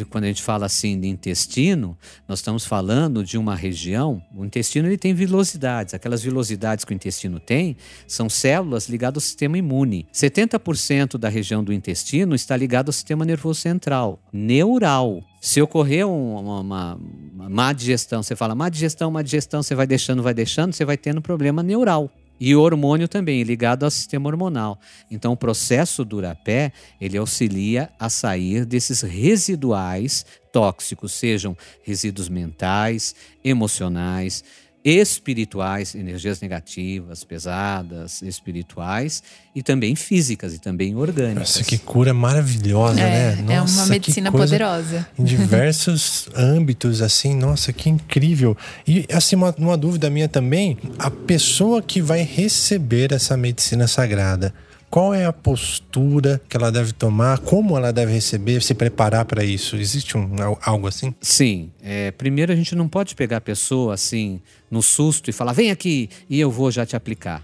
Quando a gente fala assim de intestino, nós estamos falando de uma região. O intestino ele tem vilosidades. Aquelas vilosidades que o intestino tem são células ligadas ao sistema imune. 70% da região do intestino está ligado ao sistema nervoso central, neural. Se ocorrer uma, uma, uma má digestão, você fala má digestão, má digestão, você vai deixando, vai deixando, você vai tendo problema neural. E o hormônio também, ligado ao sistema hormonal. Então, o processo do urapé, ele auxilia a sair desses residuais tóxicos, sejam resíduos mentais, emocionais, espirituais, energias negativas, pesadas, espirituais e também físicas e também orgânicas. Nossa, que cura maravilhosa, É, né? é Nossa, uma que medicina coisa- poderosa. Em diversos [laughs] âmbitos, assim, nossa, que incrível. E, assim, uma, uma dúvida minha também: a pessoa que vai receber essa medicina sagrada, qual é a postura que ela deve tomar? Como ela deve receber, se preparar para isso? Existe um, al- algo assim? Sim, é, primeiro a gente não pode pegar a pessoa assim no susto e falar vem aqui e eu vou já te aplicar.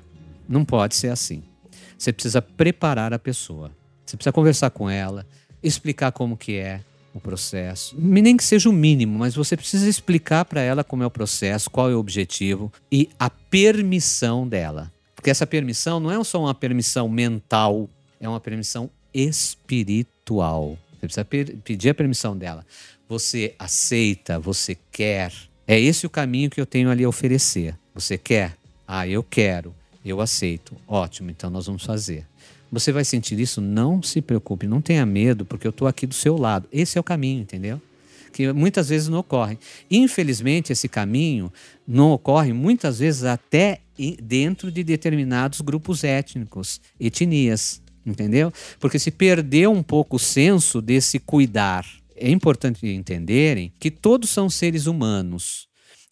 Não pode ser assim. Você precisa preparar a pessoa. Você precisa conversar com ela, explicar como que é o processo, nem que seja o mínimo, mas você precisa explicar para ela como é o processo, qual é o objetivo e a permissão dela. Porque essa permissão não é só uma permissão mental, é uma permissão espiritual. Você precisa pedir a permissão dela. Você aceita, você quer. É esse o caminho que eu tenho ali a oferecer. Você quer? Ah, eu quero. Eu aceito. Ótimo, então nós vamos fazer. Você vai sentir isso? Não se preocupe, não tenha medo, porque eu estou aqui do seu lado. Esse é o caminho, entendeu? Que muitas vezes não ocorre. Infelizmente, esse caminho não ocorre muitas vezes até dentro de determinados grupos étnicos, etnias, entendeu? Porque se perdeu um pouco o senso desse cuidar. É importante entenderem que todos são seres humanos.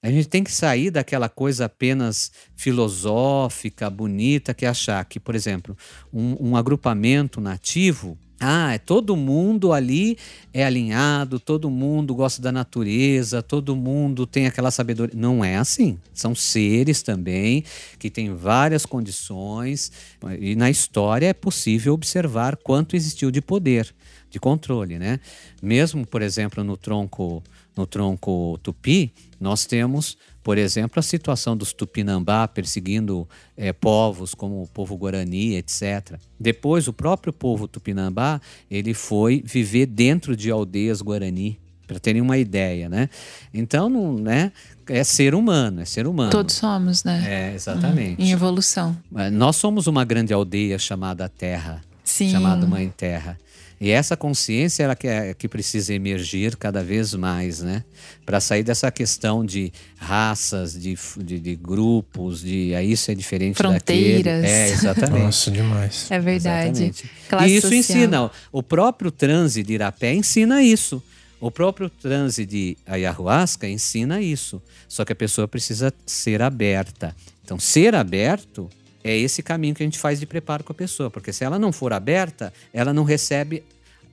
A gente tem que sair daquela coisa apenas filosófica, bonita, que é achar que, por exemplo, um, um agrupamento nativo, ah, é todo mundo ali é alinhado, todo mundo gosta da natureza, todo mundo tem aquela sabedoria. Não é assim. São seres também que têm várias condições e na história é possível observar quanto existiu de poder, de controle, né? Mesmo, por exemplo, no tronco no tronco tupi, nós temos, por exemplo, a situação dos tupinambá perseguindo eh, povos como o povo guarani, etc. Depois, o próprio povo tupinambá ele foi viver dentro de aldeias guarani, para terem uma ideia, né? Então, não, né? É ser humano, é ser humano. Todos somos, né? É, exatamente. Em evolução. Nós somos uma grande aldeia chamada Terra, Sim. chamada Mãe Terra. E essa consciência ela que, é, que precisa emergir cada vez mais, né? Para sair dessa questão de raças, de, de, de grupos, de ah, isso é diferente Fronteiras. daquele. É, exatamente. Nossa, demais. É verdade. E isso social. ensina, o próprio transe de Irapé ensina isso. O próprio transe de ayahuasca ensina isso. Só que a pessoa precisa ser aberta. Então, ser aberto é esse caminho que a gente faz de preparo com a pessoa. Porque se ela não for aberta, ela não recebe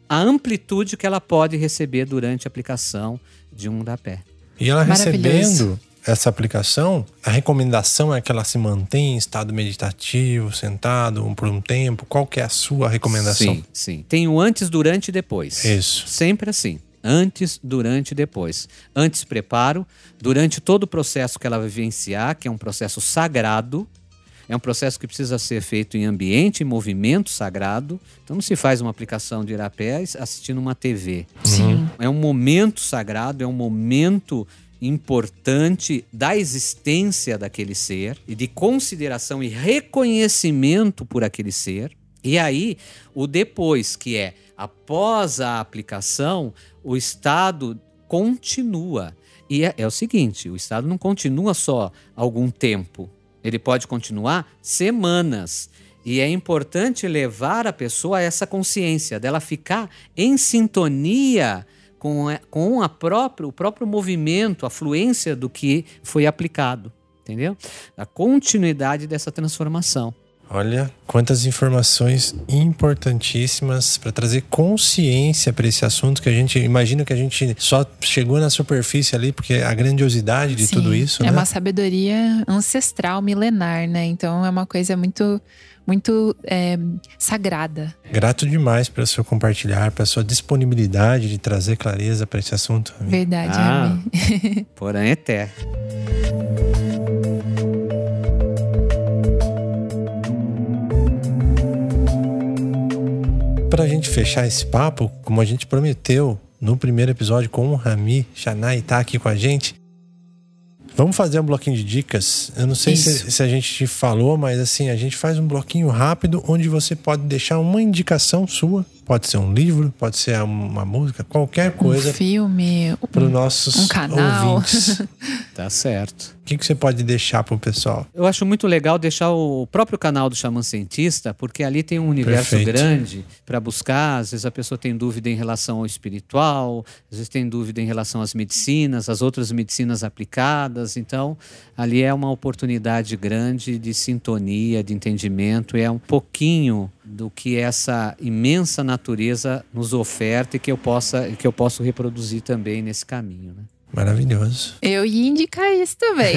a amplitude que ela pode receber durante a aplicação de um rapé. E ela recebendo essa aplicação, a recomendação é que ela se mantenha em estado meditativo, sentado por um tempo. Qual que é a sua recomendação? Sim, sim. Tem o antes, durante e depois. Isso. Sempre assim. Antes, durante e depois. Antes, preparo. Durante todo o processo que ela vivenciar, que é um processo sagrado. É um processo que precisa ser feito em ambiente, em movimento sagrado. Então não se faz uma aplicação de irapé assistindo uma TV. Sim. É um momento sagrado, é um momento importante da existência daquele ser e de consideração e reconhecimento por aquele ser. E aí, o depois, que é após a aplicação, o estado continua. E é, é o seguinte: o estado não continua só algum tempo, ele pode continuar semanas. E é importante levar a pessoa a essa consciência, dela ficar em sintonia com, com a próprio, o próprio movimento, a fluência do que foi aplicado. Entendeu? A continuidade dessa transformação. Olha quantas informações importantíssimas para trazer consciência para esse assunto que a gente imagina que a gente só chegou na superfície ali porque a grandiosidade de Sim, tudo isso, É né? uma sabedoria ancestral, milenar, né? Então é uma coisa muito, muito é, sagrada. Grato demais pelo seu compartilhar, pela sua disponibilidade de trazer clareza para esse assunto. Rami. Verdade, Ah. Rami. [laughs] Porém, é Para a gente fechar esse papo, como a gente prometeu no primeiro episódio com o Rami Shanai tá aqui com a gente, vamos fazer um bloquinho de dicas. Eu não sei se, se a gente te falou, mas assim, a gente faz um bloquinho rápido onde você pode deixar uma indicação sua. Pode ser um livro, pode ser uma música, qualquer coisa Um filme, para os um, nossos um canal. ouvintes. [laughs] Tá certo. Que, que você pode deixar para o pessoal? Eu acho muito legal deixar o próprio canal do Xamã Cientista, porque ali tem um universo Perfeito. grande para buscar. Às vezes a pessoa tem dúvida em relação ao espiritual, às vezes tem dúvida em relação às medicinas, às outras medicinas aplicadas. Então, ali é uma oportunidade grande de sintonia, de entendimento, e é um pouquinho do que essa imensa natureza nos oferta e que eu possa que eu posso reproduzir também nesse caminho, né? Maravilhoso. Eu ia indicar isso também.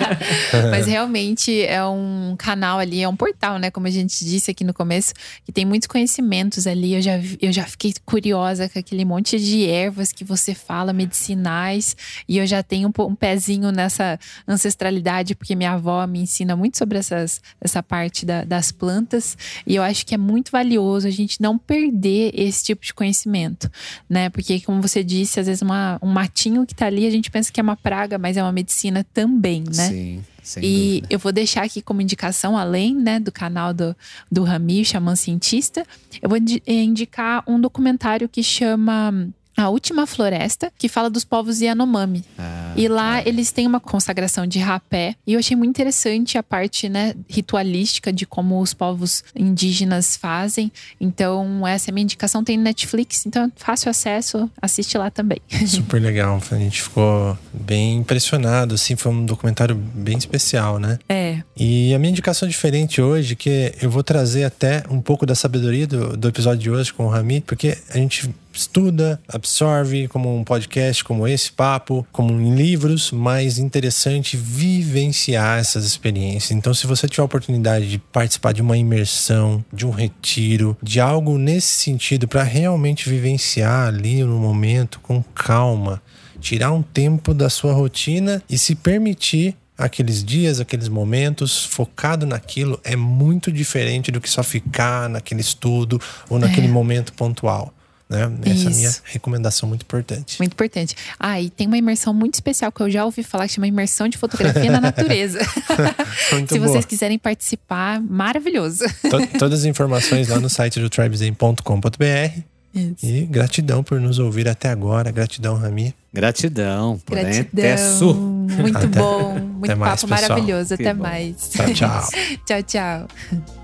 [laughs] Mas realmente é um canal ali, é um portal, né? Como a gente disse aqui no começo, que tem muitos conhecimentos ali. Eu já, eu já fiquei curiosa com aquele monte de ervas que você fala, medicinais. E eu já tenho um, um pezinho nessa ancestralidade, porque minha avó me ensina muito sobre essas, essa parte da- das plantas. E eu acho que é muito valioso a gente não perder esse tipo de conhecimento, né? Porque, como você disse, às vezes uma, um matinho que tá ali, a gente pensa que é uma praga, mas é uma medicina também, né? Sim, sem E dúvida. eu vou deixar aqui como indicação, além né, do canal do, do Rami, Xamã Cientista, eu vou eh, indicar um documentário que chama A Última Floresta, que fala dos povos Yanomami. Ah, E lá eles têm uma consagração de rapé. E eu achei muito interessante a parte né, ritualística de como os povos indígenas fazem. Então, essa é a minha indicação. Tem no Netflix, então é fácil acesso, assiste lá também. [laughs] Super legal. A gente ficou bem impressionado, assim, foi um documentário bem especial, né? É. E a minha indicação é diferente hoje, que eu vou trazer até um pouco da sabedoria do, do episódio de hoje com o Rami, porque a gente estuda, absorve como um podcast como esse papo, como em livros, mas interessante vivenciar essas experiências. Então, se você tiver a oportunidade de participar de uma imersão, de um retiro, de algo nesse sentido para realmente vivenciar ali no momento com calma, tirar um tempo da sua rotina e se permitir aqueles dias, aqueles momentos, focado naquilo, é muito diferente do que só ficar naquele estudo ou naquele momento pontual. Né? Essa é a minha recomendação muito importante. Muito importante. Ah, e tem uma imersão muito especial que eu já ouvi falar que chama imersão de fotografia na natureza. [laughs] Muito Se boa. vocês quiserem participar, maravilhoso. To- todas as informações lá no site do tribezen.com.br. E gratidão por nos ouvir até agora. Gratidão, Rami. Gratidão. Porém, Gratidão. até su. Muito Até- bom. Muito até mais, papo pessoal. maravilhoso. Que Até bom. mais. Tchau, tchau. [laughs] tchau, tchau.